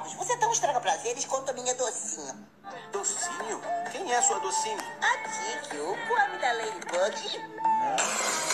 Alves, você é tão estraga prazeres quanto a minha docinho. Docinho? Quem é sua docinho? A Tiki, o come da Ladybug.